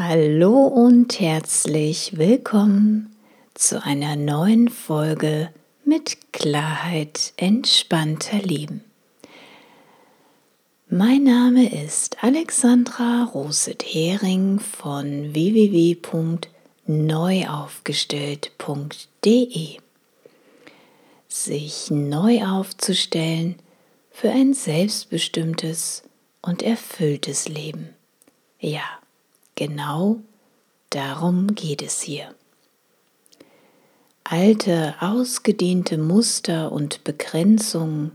Hallo und herzlich willkommen zu einer neuen Folge mit Klarheit entspannter Leben. Mein Name ist Alexandra Roset-Hering von www.neuaufgestellt.de. Sich neu aufzustellen für ein selbstbestimmtes und erfülltes Leben. Ja, genau darum geht es hier. Alte, ausgedehnte Muster und Begrenzungen,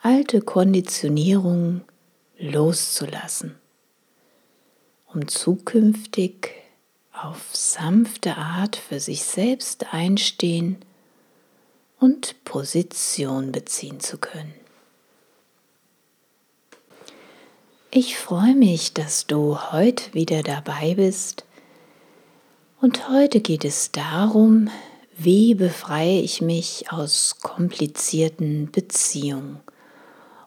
alte Konditionierungen loszulassen, um zukünftig auf sanfte Art für sich selbst einstehen und Position beziehen zu können. Ich freue mich, dass du heute wieder dabei bist. Und heute geht es darum, wie befreie ich mich aus komplizierten Beziehungen.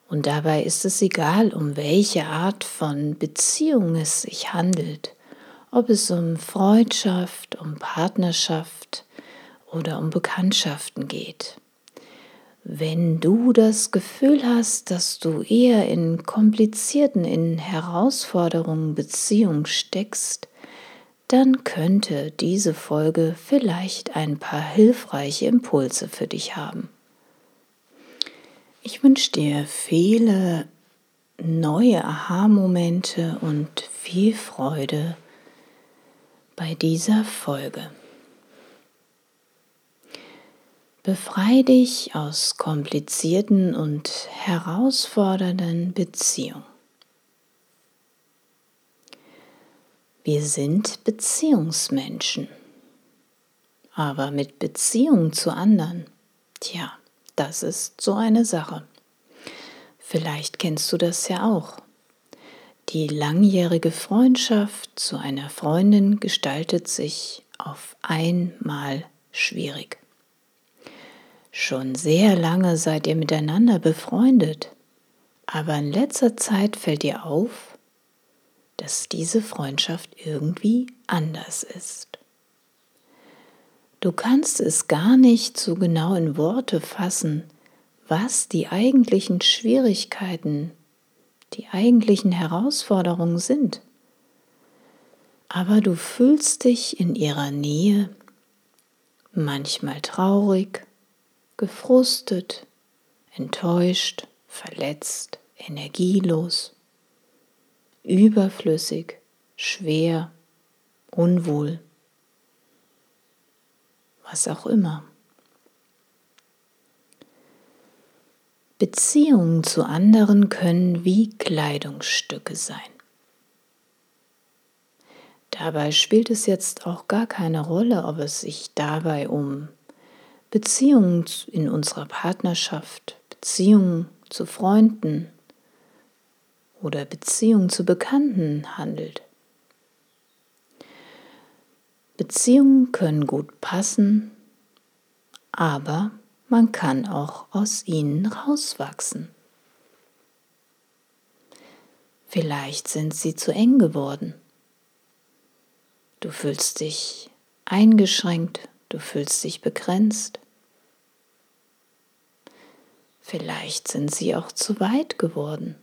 Und dabei ist es egal, um welche Art von Beziehung es sich handelt, ob es um Freundschaft, um Partnerschaft oder um Bekanntschaften geht. Wenn du das Gefühl hast, dass du eher in komplizierten, in Herausforderungen Beziehungen steckst, dann könnte diese Folge vielleicht ein paar hilfreiche Impulse für dich haben. Ich wünsche dir viele neue Aha-Momente und viel Freude bei dieser Folge. Befrei dich aus komplizierten und herausfordernden Beziehungen. Wir sind Beziehungsmenschen. Aber mit Beziehungen zu anderen, tja, das ist so eine Sache. Vielleicht kennst du das ja auch. Die langjährige Freundschaft zu einer Freundin gestaltet sich auf einmal schwierig. Schon sehr lange seid ihr miteinander befreundet, aber in letzter Zeit fällt dir auf, dass diese Freundschaft irgendwie anders ist. Du kannst es gar nicht so genau in Worte fassen, was die eigentlichen Schwierigkeiten, die eigentlichen Herausforderungen sind. Aber du fühlst dich in ihrer Nähe manchmal traurig, gefrustet, enttäuscht, verletzt, energielos, überflüssig, schwer, unwohl, was auch immer. Beziehungen zu anderen können wie Kleidungsstücke sein. Dabei spielt es jetzt auch gar keine Rolle, ob es sich dabei um Beziehungen in unserer Partnerschaft, Beziehungen zu Freunden oder Beziehungen zu Bekannten handelt. Beziehungen können gut passen, aber man kann auch aus ihnen rauswachsen. Vielleicht sind sie zu eng geworden. Du fühlst dich eingeschränkt, du fühlst dich begrenzt. Vielleicht sind sie auch zu weit geworden.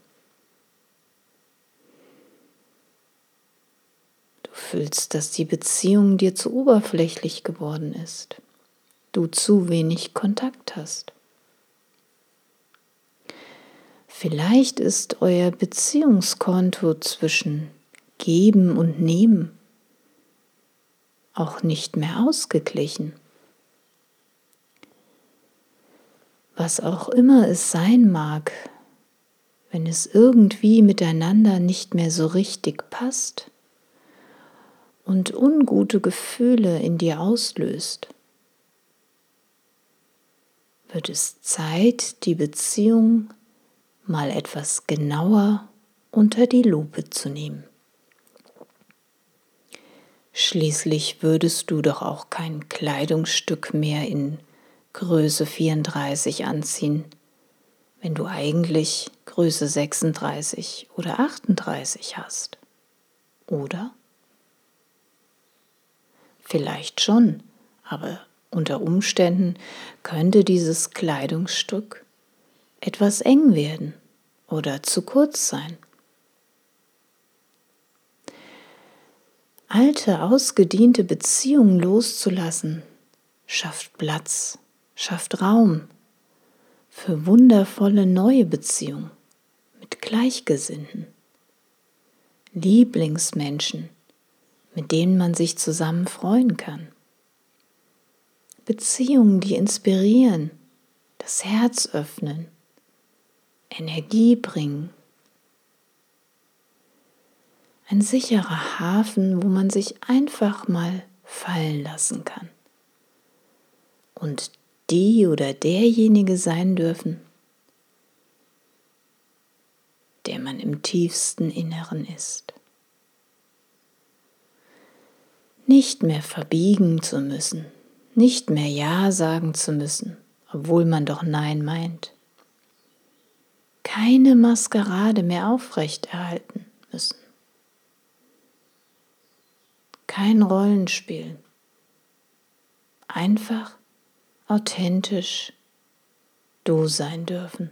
Du fühlst, dass die Beziehung dir zu oberflächlich geworden ist. Du zu wenig Kontakt hast. Vielleicht ist euer Beziehungskonto zwischen Geben und Nehmen auch nicht mehr ausgeglichen. Was auch immer es sein mag, wenn es irgendwie miteinander nicht mehr so richtig passt und ungute Gefühle in dir auslöst, wird es Zeit, die Beziehung mal etwas genauer unter die Lupe zu nehmen. Schließlich würdest du doch auch kein Kleidungsstück mehr in Größe 34 anziehen, wenn du eigentlich Größe 36 oder 38 hast. Oder? Vielleicht schon, aber unter Umständen könnte dieses Kleidungsstück etwas eng werden oder zu kurz sein. Alte, ausgediente Beziehungen loszulassen, schafft Platz, schafft Raum für wundervolle neue Beziehungen mit Gleichgesinnten, Lieblingsmenschen, mit denen man sich zusammen freuen kann. Beziehungen, die inspirieren, das Herz öffnen, Energie bringen. Ein sicherer Hafen, wo man sich einfach mal fallen lassen kann. Und die oder derjenige sein dürfen, der man im tiefsten Inneren ist. Nicht mehr verbiegen zu müssen, nicht mehr Ja sagen zu müssen, obwohl man doch Nein meint. Keine Maskerade mehr aufrechterhalten müssen. Kein Rollenspiel. Einfach authentisch du sein dürfen.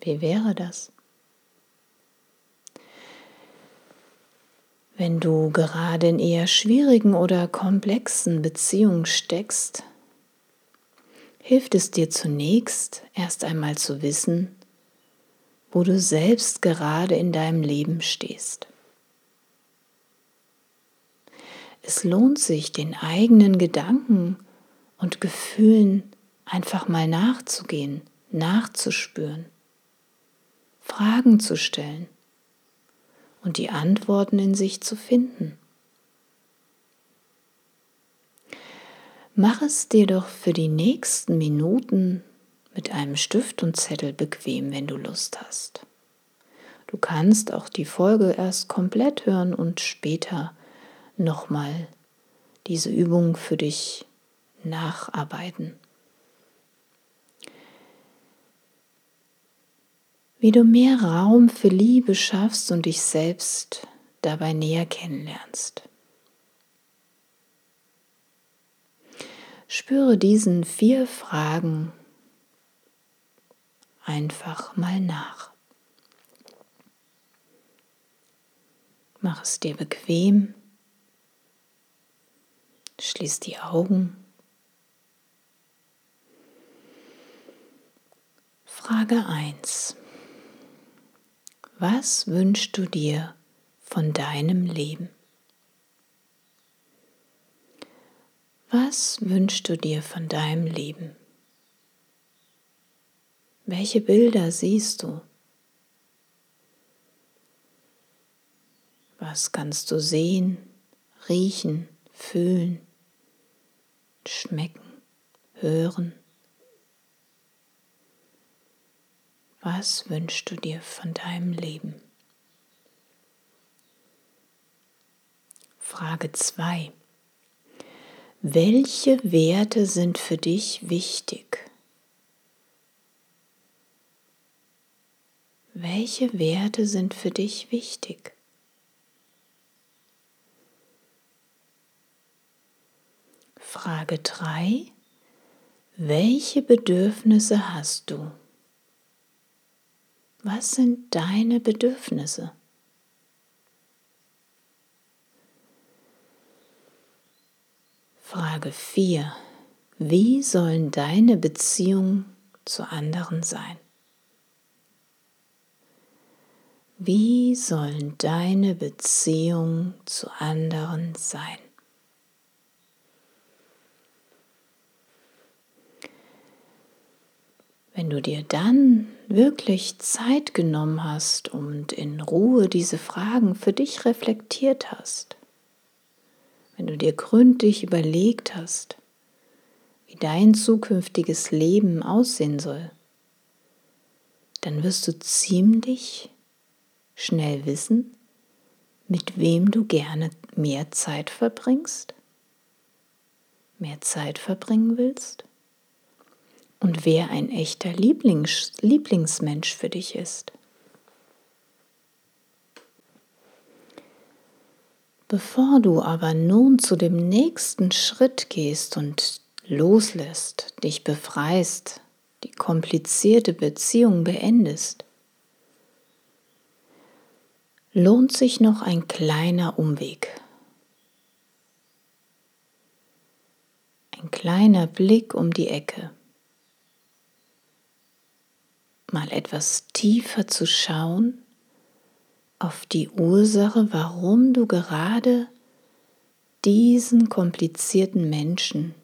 Wie wäre das? Wenn du gerade in eher schwierigen oder komplexen Beziehungen steckst, hilft es dir zunächst erst einmal zu wissen, wo du selbst gerade in deinem Leben stehst. Es lohnt sich, den eigenen Gedanken und Gefühlen einfach mal nachzugehen, nachzuspüren, Fragen zu stellen und die Antworten in sich zu finden. Mach es dir doch für die nächsten Minuten mit einem Stift und Zettel bequem, wenn du Lust hast. Du kannst auch die Folge erst komplett hören und später nochmal diese Übung für dich nacharbeiten. Wie du mehr Raum für Liebe schaffst und dich selbst dabei näher kennenlernst. Spüre diesen vier Fragen einfach mal nach. Mach es dir bequem Schließ die Augen. Frage 1. Was wünschst du dir von deinem Leben? Was wünschst du dir von deinem Leben? Welche Bilder siehst du? Was kannst du sehen, riechen, fühlen? Schmecken, hören. Was wünschst du dir von deinem Leben? Frage 2. Welche Werte sind für dich wichtig? Welche Werte sind für dich wichtig? Frage 3. Welche Bedürfnisse hast du? Was sind deine Bedürfnisse? Frage 4. Wie sollen deine Beziehungen zu anderen sein? Wie sollen deine Beziehungen zu anderen sein? Wenn du dir dann wirklich Zeit genommen hast und in Ruhe diese Fragen für dich reflektiert hast, wenn du dir gründlich überlegt hast, wie dein zukünftiges Leben aussehen soll, dann wirst du ziemlich schnell wissen, mit wem du gerne mehr Zeit verbringst, mehr Zeit verbringen willst und wer ein echter Lieblings Lieblingsmensch für dich ist. Bevor du aber nun zu dem nächsten Schritt gehst und loslässt, dich befreist, die komplizierte Beziehung beendest, lohnt sich noch ein kleiner Umweg. Ein kleiner Blick um die Ecke. Mal etwas tiefer zu schauen auf die Ursache, warum du gerade diesen komplizierten Menschen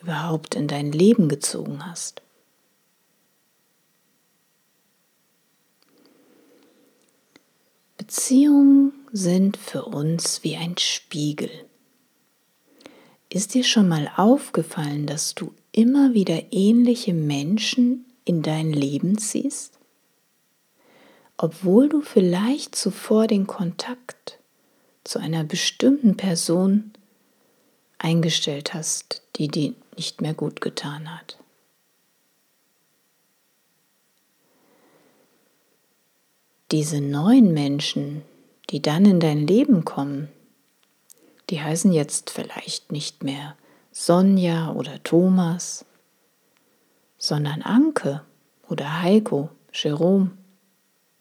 überhaupt in dein Leben gezogen hast. Beziehungen sind für uns wie ein Spiegel. Ist dir schon mal aufgefallen, dass du immer wieder ähnliche Menschen in dein Leben ziehst? obwohl du vielleicht zuvor den Kontakt zu einer bestimmten Person eingestellt hast, die dir nicht mehr gut getan hat. Diese neuen Menschen, die dann in dein Leben kommen, die heißen jetzt vielleicht nicht mehr Sonja oder Thomas, sondern Anke oder Heiko, Jerome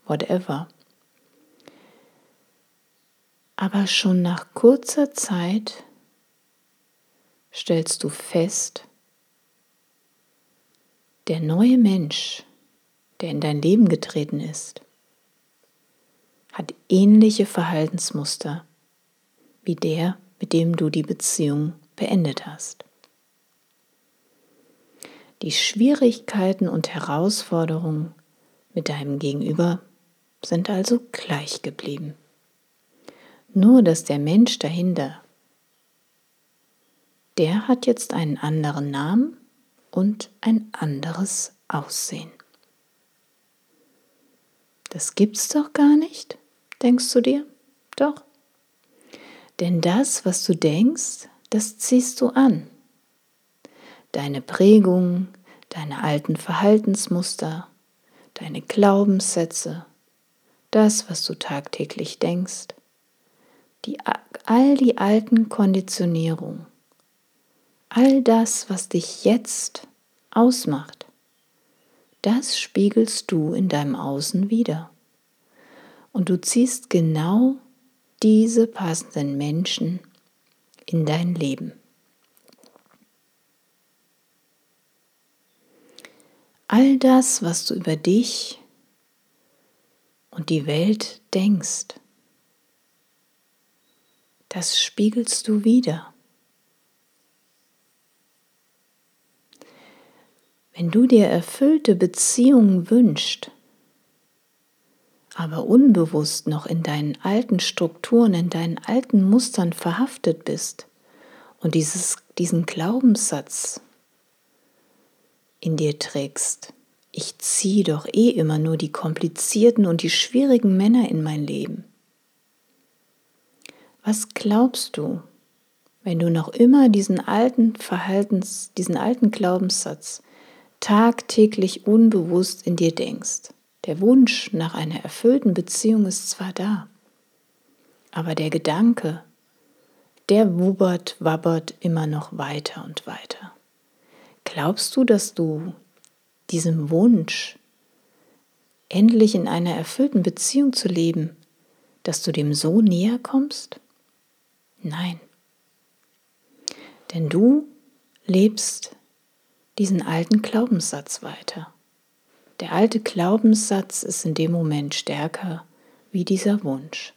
whatever. Aber schon nach kurzer Zeit stellst du fest, der neue Mensch, der in dein Leben getreten ist, hat ähnliche Verhaltensmuster wie der, mit dem du die Beziehung beendet hast. Die Schwierigkeiten und Herausforderungen mit deinem Gegenüber sind also gleich geblieben. Nur dass der Mensch dahinter, der hat jetzt einen anderen Namen und ein anderes Aussehen. Das gibt's doch gar nicht, denkst du dir? Doch. Denn das, was du denkst, das ziehst du an. Deine Prägungen, deine alten Verhaltensmuster, deine Glaubenssätze, das, was du tagtäglich denkst, die, all die alten Konditionierungen, all das, was dich jetzt ausmacht, das spiegelst du in deinem Außen wieder. Und du ziehst genau diese passenden Menschen in dein Leben. All das, was du über dich und die Welt denkst, das spiegelst du wieder. Wenn du dir erfüllte Beziehungen wünschst, aber unbewusst noch in deinen alten Strukturen, in deinen alten Mustern verhaftet bist und dieses, diesen Glaubenssatz in dir trägst, ich ziehe doch eh immer nur die komplizierten und die schwierigen Männer in mein Leben. Was glaubst du, wenn du noch immer diesen alten Verhaltens, diesen alten Glaubenssatz tagtäglich unbewusst in dir denkst? Der Wunsch nach einer erfüllten Beziehung ist zwar da, aber der Gedanke, der wubbert, wabbert immer noch weiter und weiter. Glaubst du, dass du diesem Wunsch, endlich in einer erfüllten Beziehung zu leben, dass du dem so näher kommst? Nein. Denn du lebst diesen alten Glaubenssatz weiter. Der alte Glaubenssatz ist in dem Moment stärker wie dieser Wunsch.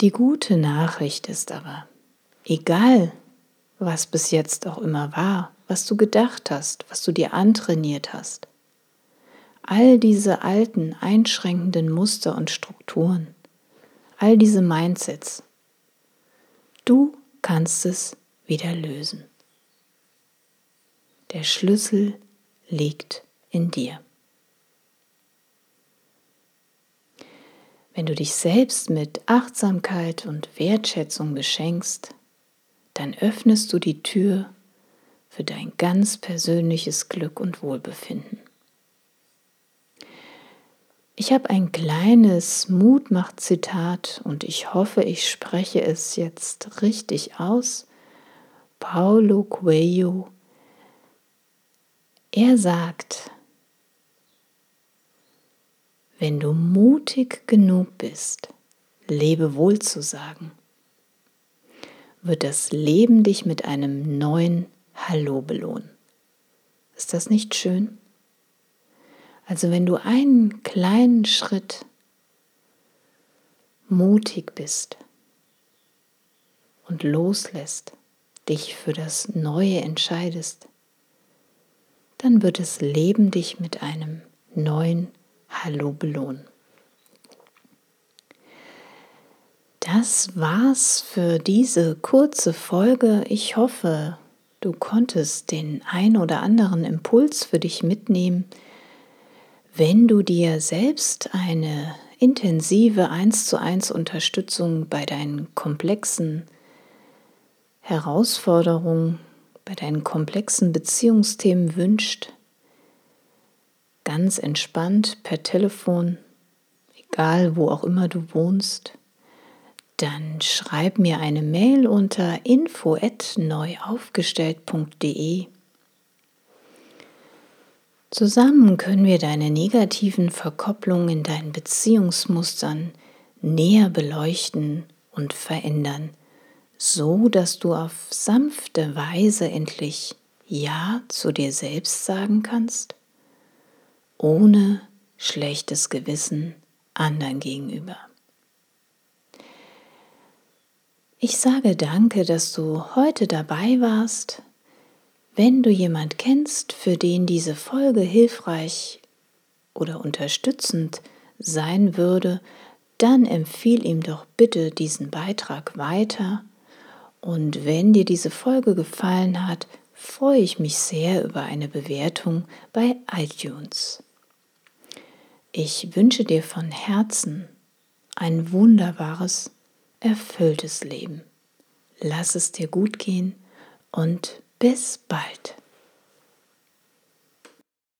Die gute Nachricht ist aber, egal was bis jetzt auch immer war, was du gedacht hast, was du dir antrainiert hast. All diese alten, einschränkenden Muster und Strukturen, all diese Mindsets, du kannst es wieder lösen. Der Schlüssel liegt in dir. Wenn du dich selbst mit Achtsamkeit und Wertschätzung beschenkst, dann öffnest du die Tür für dein ganz persönliches Glück und Wohlbefinden. Ich habe ein kleines Mutmach-Zitat und ich hoffe, ich spreche es jetzt richtig aus. Paulo Coelho. Er sagt, wenn du mutig genug bist, Lebewohl zu sagen, wird das Leben dich mit einem neuen Hallo belohnen. Ist das nicht schön? Also wenn du einen kleinen Schritt mutig bist und loslässt, dich für das Neue entscheidest, dann wird das Leben dich mit einem neuen Hallo belohnen. Das war's für diese kurze Folge. Ich hoffe, du konntest den ein oder anderen Impuls für dich mitnehmen. Wenn du dir selbst eine intensive 1 zu 1 Unterstützung bei deinen komplexen Herausforderungen, bei deinen komplexen Beziehungsthemen wünscht, ganz entspannt per Telefon, egal wo auch immer du wohnst, dann schreib mir eine Mail unter info@neuaufgestellt.de. Zusammen können wir deine negativen Verkopplungen in deinen Beziehungsmustern näher beleuchten und verändern, so dass du auf sanfte Weise endlich Ja zu dir selbst sagen kannst, ohne schlechtes Gewissen anderen gegenüber. Ich sage danke, dass du heute dabei warst. Wenn du jemand kennst, für den diese Folge hilfreich oder unterstützend sein würde, dann empfiehl ihm doch bitte diesen Beitrag weiter. Und wenn dir diese Folge gefallen hat, freue ich mich sehr über eine Bewertung bei iTunes. Ich wünsche dir von Herzen ein wunderbares erfülltes Leben. Lass es dir gut gehen und bis bald.